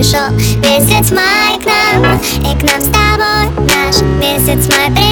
пришел. Месяц май к нам И к нам с тобой наш. Месяц май пришел